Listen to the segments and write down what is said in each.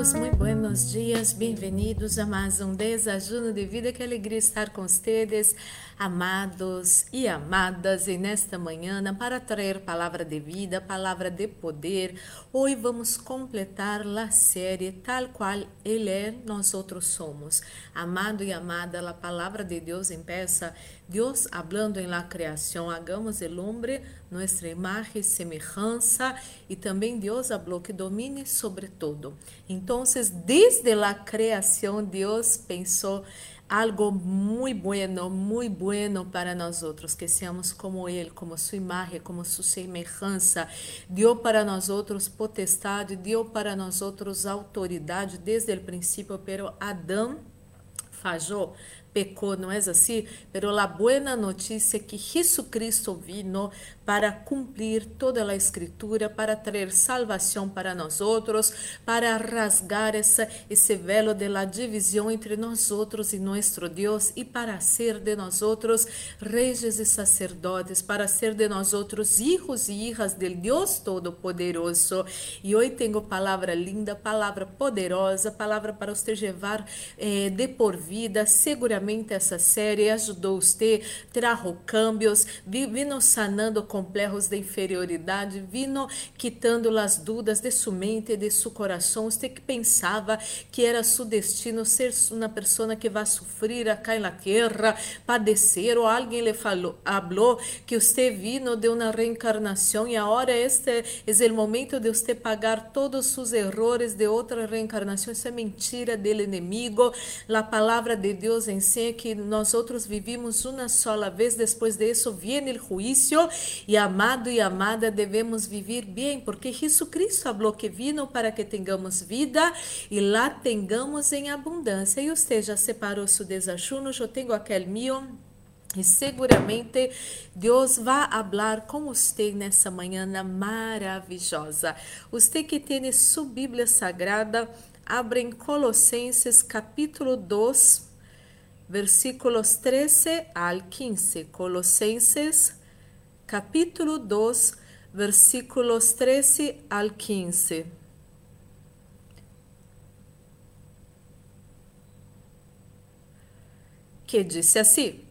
todos, muito buenos dias, bem-vindos a mais um desajuno de vida. Que alegria estar com vocês, amados e amadas, e nesta manhã para trazer palavra de vida, palavra de poder. Hoje vamos completar a série tal qual Ele é, nós outros somos. Amado e amada, a palavra de Deus empieza Deus hablando em la criação, hagamos el hombre nuestra imagen semelhança, e também Deus falou que domine sobre todo. Então, desde a criação, Deus pensou algo muito bueno, muito bueno para nós outros, que seamos como Ele, como sua imagem, como sua semelhança. Deu para nós outros potestade, deu para nós outros autoridade desde o princípio, pero Adão falhou pecou, não é assim? Pero la buena notícia é que Jesucristo vino para cumprir toda a escritura, para trazer salvação para nós outros, para rasgar essa, esse velo de la divisão entre nós outros e nosso Deus e para ser de nós outros reis e sacerdotes, para ser de nós outros hijos e hijas del Deus Todo-Poderoso. E hoje tenho palavra linda, palavra poderosa, palavra para você levar eh, de por vida. Seguramente essa série ajudou você, trajo cambios, vino sanando com complejos de inferioridade, vino quitando as dúvidas de sua mente, de seu coração. Você que pensava que era seu destino ser uma pessoa que vai sofrer acá na terra, padecer, ou alguém lhe falou, falou que você vino de uma reencarnação e agora este é o momento de você pagar todos os erros de outra reencarnação. Isso é mentira do inimigo. A palavra de Deus ensina que nós outros vivimos uma sola vez, depois disso vem o juízo e amado e amada, devemos viver bem, porque Cristo falou que vino para que tenhamos vida e lá tenhamos em abundância. E você já separou seu desajuno, eu tenho aquele meu. E seguramente Deus vai falar com você nessa manhã maravilhosa. Você que tem sua Bíblia Sagrada, abre em Colossenses capítulo 2, versículos 13 al 15. Colossenses capítulo 2, versículos 13 al 15. Que disse assim: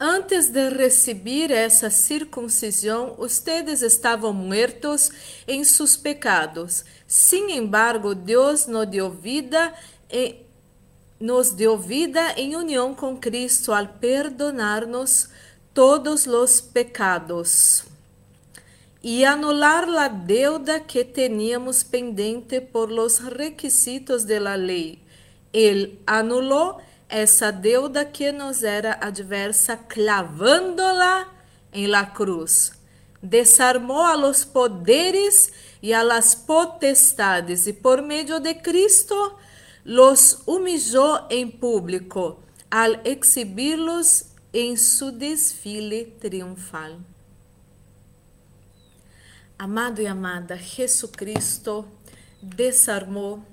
Antes de receber essa circuncisão, ustedes estavam muertos em seus pecados. Sin embargo, Deus nos deu vida e nos deu vida em união com Cristo al perdonar-nos todos los pecados e anular la deuda que teníamos pendente por los requisitos de la ley. Ele anulou essa deuda que nos era adversa, clavándola em la cruz. Desarmou a los poderes e a las potestades, e por meio de Cristo los humilhou em público, al exibirlos em seu desfile triunfal. Amado e amada, Jesucristo desarmou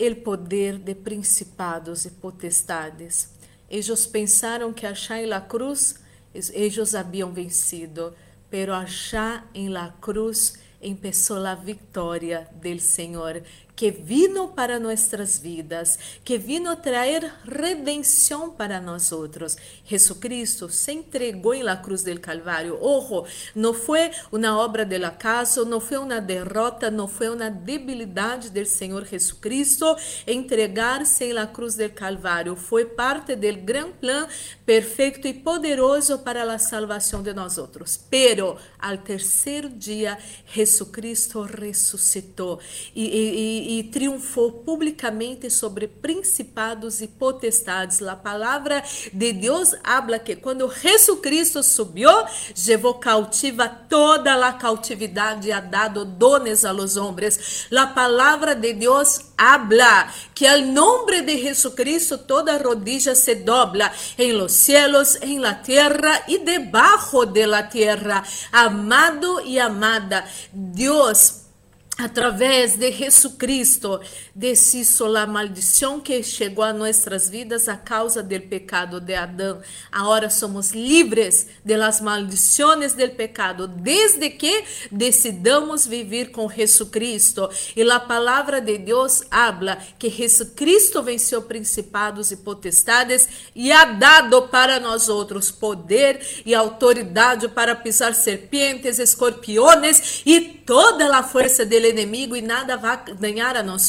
o poder de principados e potestades. Eles pensaram que achar em la cruz, eles haviam vencido, pero achar em la cruz empezó a vitória del Senhor que vino para nossas vidas, que vino trazer redenção para nós outros. Jesucristo se entregou em la cruz del Calvário. Ojo, não foi uma obra del acaso, não foi uma derrota, não foi uma debilidade del Senhor Jesucristo entregar-se em la cruz del Calvário. Foi parte del gran plan perfeito e poderoso para a salvação de nós outros. Pero al terceiro dia, Jesucristo ressuscitou e, e, e triunfou publicamente sobre principados e potestades. A palavra de Deus habla que quando Jesucristo subiu, levou cautiva toda a cautividade e ha dado dones a los hombres. A palavra de Deus habla que al nombre de Jesucristo toda rodilla se dobla en los cielos, en la tierra y debajo de la tierra. Amado y amada, Dios através de Jesucristo, deshizo la maldição que chegou a nossas vidas a causa do pecado de Adão. Agora somos livres de las maldições del pecado, desde que decidamos viver com Jesucristo. E a palavra de Deus habla que Jesucristo venceu principados e potestades e ha dado para nós outros poder e autoridade para pisar serpentes, escorpiões e toda a força dele inimigo e nada vai ganhar a nós.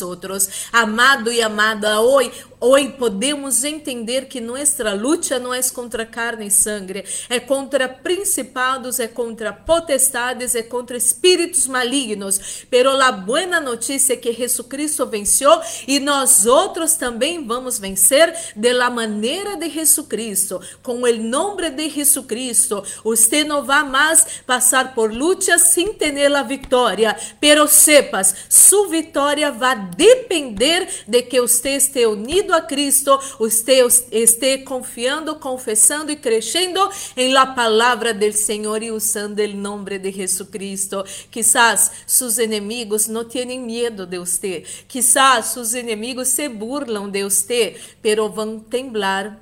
Amado e amada, hoje Hoje podemos entender que nossa luta não é contra carne e sangue, é contra principados, é contra potestades, é contra espíritos malignos. Pero a boa notícia é que Jesucristo venceu e nós outros também vamos vencer de la maneira de Jesucristo, com o nome de Jesucristo. Você não vai mais passar por lutas sem ter a vitória, pero sepas, sua vitória vai depender de que você esteja unido a Cristo, esté confiando, confessando e crescendo em la palavra del Senhor e usando o nome de Jesucristo. Quizás seus inimigos não tenham medo de você. Quizás seus inimigos se burlam de você, pero vão temblar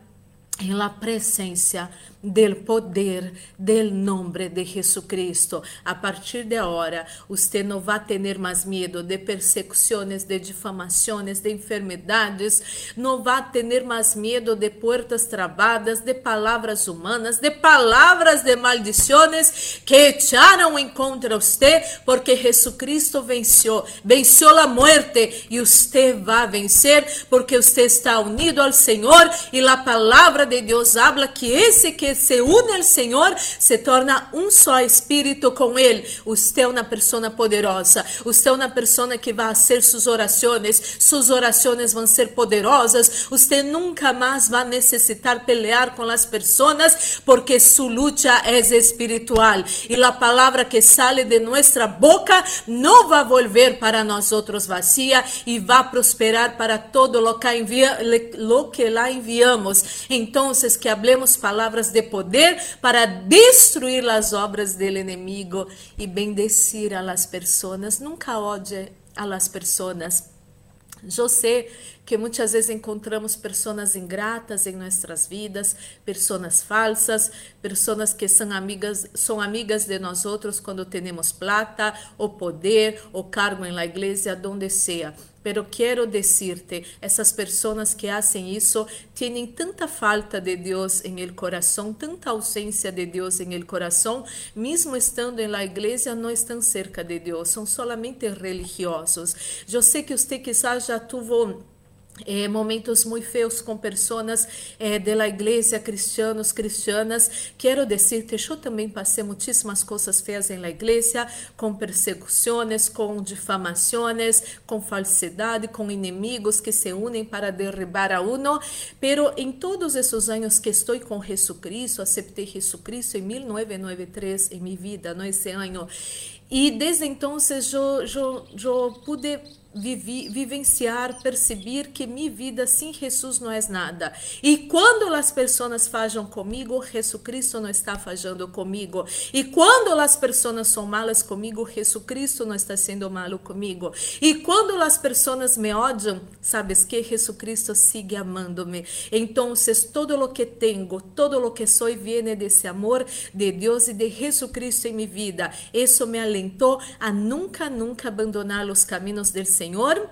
em la presença del poder del nombre de Jesucristo. A partir de agora, você não vai ter mais medo de persecuções, de difamações, de enfermidades, não vai ter mais medo de portas travadas, de palavras humanas, de palavras de maldições que echaram contra você, porque Jesucristo venceu, venceu a morte e você vai vencer, porque você está unido ao Senhor e a palavra de Deus habla que esse que se une ao Senhor, se torna um só espírito com Ele. É uma pessoa poderosa. É uma pessoa que vai fazer suas orações. Suas orações vão ser poderosas. Você nunca mais vai necessitar pelear com as pessoas, porque sua luta é espiritual. E a palavra que sale de nossa boca não vai volver para nós outros vazia e vai prosperar para todo lo que, lo que lá enviamos. Então, que hablemos palavras de poder para destruir as obras do inimigo e bendecir a las personas. Nunca odie a las personas. Eu sei que muitas vezes encontramos pessoas ingratas em nossas vidas, pessoas falsas, pessoas que são amigas, são amigas de nós outros quando temos plata, ou poder, ou cargo em la igreja, donde seja. Pero quero decirte, essas pessoas que fazem isso têm tanta falta de Deus em el coração, tanta ausência de Deus em el coração, mesmo estando em la igreja, não estão cerca de Deus, são solamente religiosos. Eu sei que você quizás já tuvo eh, momentos muito feios com pessoas eh, de la igreja, cristianos, cristianas. Quero dizer-te, eu também passei muitíssimas coisas feias em la igreja, com persecuções, com difamações, com falsidade, com inimigos que se unem para derribar a uno. Pero em todos esses anos que estou com Jesucristo, aceitei Jesucristo em 1993 em minha vida, no esse ano. E desde então eu, eu, eu pude vivi, vivenciar, perceber que minha vida sem Jesus não é nada. E quando as pessoas fazem comigo, Jesus Cristo não está fazendo comigo. E quando as pessoas são malas comigo, Jesus Cristo não está sendo malo comigo. E quando as pessoas me odiam, sabes que Jesus Cristo sigue amando-me. Então, todo o que tenho, todo o que sou, viene desse amor de Deus e de Jesus Cristo em minha vida. Isso me alentou a nunca, nunca abandonar os caminhos do Senhor Senhor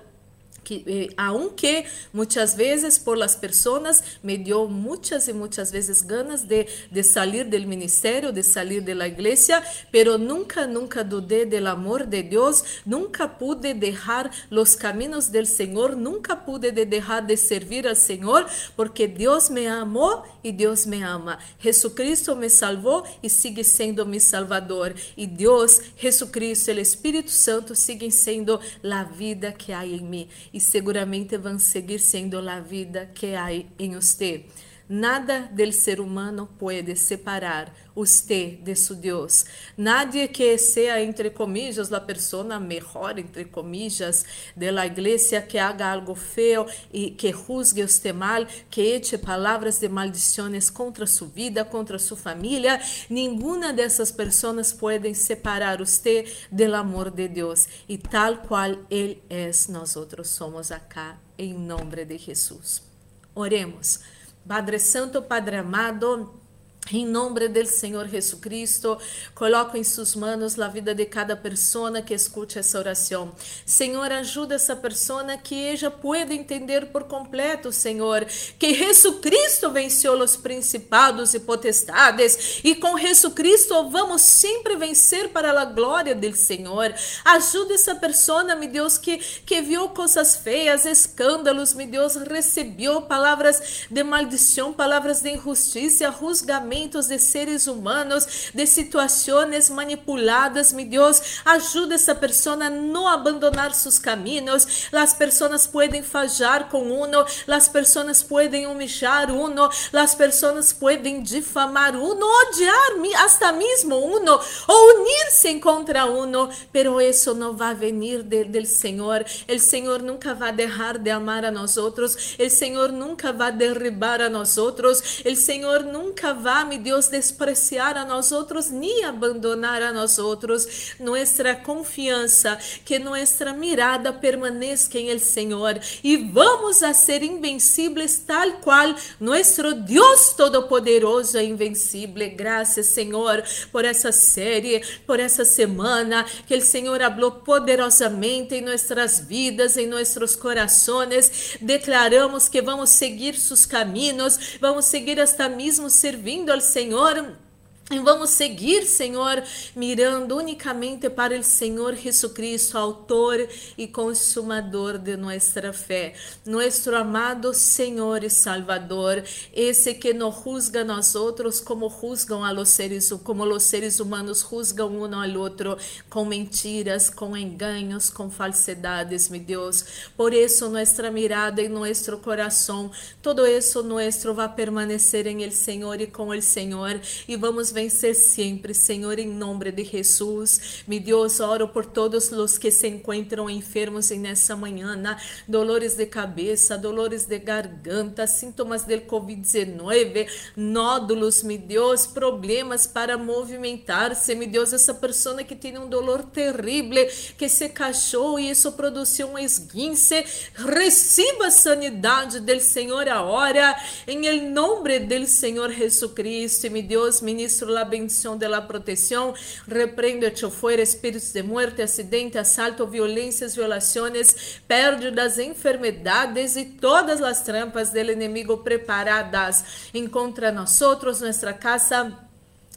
que eh, aunque muitas vezes por las personas me dio muitas e muitas vezes ganas de, de salir del ministerio, de salir de la iglesia, pero nunca, nunca dudé del amor de Dios, nunca pude dejar los caminos del Señor, nunca pude de dejar de servir al Señor, porque Dios me amó y Dios me ama. Jesucristo me salvó y sigue siendo mi Salvador. Y Dios, Jesucristo, el Espíritu Santo siguen siendo la vida que hay en mí e seguramente vão seguir sendo a vida que há em você. Nada del ser humano puede separar usted de su Dios. Nadie que sea, entre comillas, la persona mejor, entre comillas, de la iglesia, que haga algo feo y que juzgue usted mal, que eche palabras de maldiciones contra su vida, contra su familia, ninguna de esas personas pueden separar usted del amor de Dios. Y tal cual Él es, nosotros somos acá, en nombre de Jesús. Oremos. Padre Santo, Padre amado, em nome do Senhor Jesus Cristo, coloco em suas mãos a vida de cada pessoa que escute essa oração. Senhor, ajuda essa pessoa que ela pueda entender por completo, Senhor, que Jesus Cristo venceu os principados e potestades e com Jesus Cristo vamos sempre vencer para a glória do Senhor. Ajuda essa pessoa, meu Deus, que, que viu coisas feias, escândalos, meu Deus, recebeu palavras de maldição, palavras de injustiça, rusgamento de seres humanos, de situações manipuladas, meu Deus, ajuda essa pessoa a não abandonar seus caminhos. As pessoas podem fallar com uno, as pessoas podem humilhar uno, as pessoas podem difamar uno, odiar hasta mesmo uno, ou unir-se contra uno, pero isso não vai venir de, del Senhor. O Senhor nunca vai deixar de amar a nós outros, o Senhor nunca vai derribar a nós outros, o Senhor nunca vai mi Deus, despreciar a nós outros, nem abandonar a nós outros. Nossa confiança, que nossa mirada permaneça em el Senhor e vamos a ser invencíveis tal qual nosso Deus Todo-Poderoso é invencível. Graças, Senhor, por essa série, por essa semana, que o Senhor falou poderosamente em nossas vidas, em nossos corações. Declaramos que vamos seguir seus caminhos, vamos seguir hasta mesmo servindo al Senhor e vamos seguir, Senhor, mirando unicamente para o Senhor Jesucristo, autor e consumador de nossa fé. Nosso amado Senhor e Salvador, esse que nos juzga nós outros como juzgam a los seres, como os seres humanos juzgam um ao outro, com mentiras, com enganos, com falsidades, meu Deus. Por isso, nossa mirada e nosso coração, todo isso nosso vai permanecer em el Senhor e com el Senhor, e vamos vencer sempre, Senhor, em nome de Jesus. Me Deus, oro por todos os que se encontram enfermos nessa manhã, na dolores de cabeça, dolores de garganta, sintomas del COVID-19, nódulos, me Deus, problemas para movimentar-se, me Deus, essa pessoa que tem um dolor terrível, que se cachou e isso produziu um esguince, receba a sanidade do Senhor agora, em nome do Senhor Jesus Cristo, me Deus, ministro ministro la bendición de la protección. Reprendo, echo fuera espíritus de muerte, acidente, asalto, violências, violações, pérdidas, enfermedades e todas as trampas del inimigo preparadas em contra nós outros, nossa casa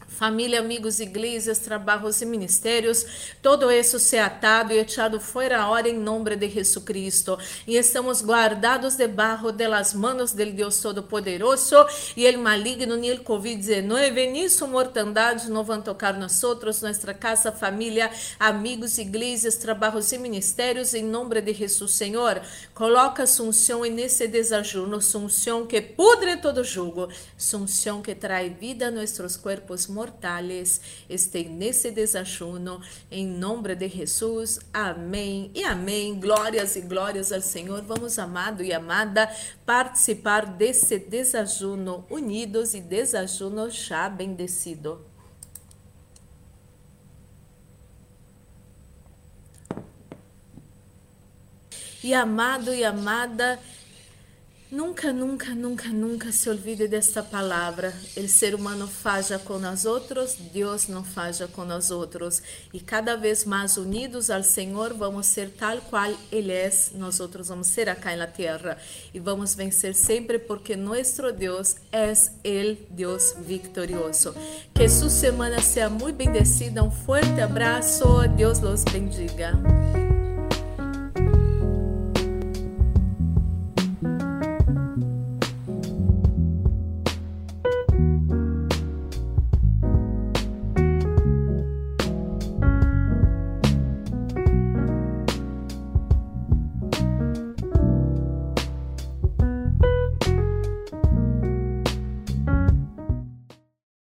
família, amigos, igrejas, trabalhos e ministérios, todo isso se atado e echado fora hora em nome de Jesucristo. E estamos guardados debaixo das mãos del Deus Todo-Poderoso e el maligno ni el COVID-19 ni su mortandade não vão tocar nós outros, nossa casa, família, amigos, igrejas, trabalhos e ministérios em nome de Jesus, Senhor. Coloca Assunção nesse desajuno, Assunção que pudre todo jugo, Assunção que traz vida a nossos corpos mortales estén nesse desajuno. Em nome de Jesus. Amém e amém. Glórias e glórias ao Senhor. Vamos, amado e amada, participar desse desajuno unidos e desajuno já bendecido. E amado e amada, Nunca, nunca, nunca, nunca se olvide desta palavra. O ser humano faja com nós outros, Deus não faja com nós outros. E cada vez mais unidos ao Senhor, vamos ser tal qual Ele é, nós outros vamos ser acá na terra. E vamos vencer sempre, porque nosso Deus é o Deus victorioso. Que sua semana seja muito bendecida. Um forte abraço. Deus los bendiga.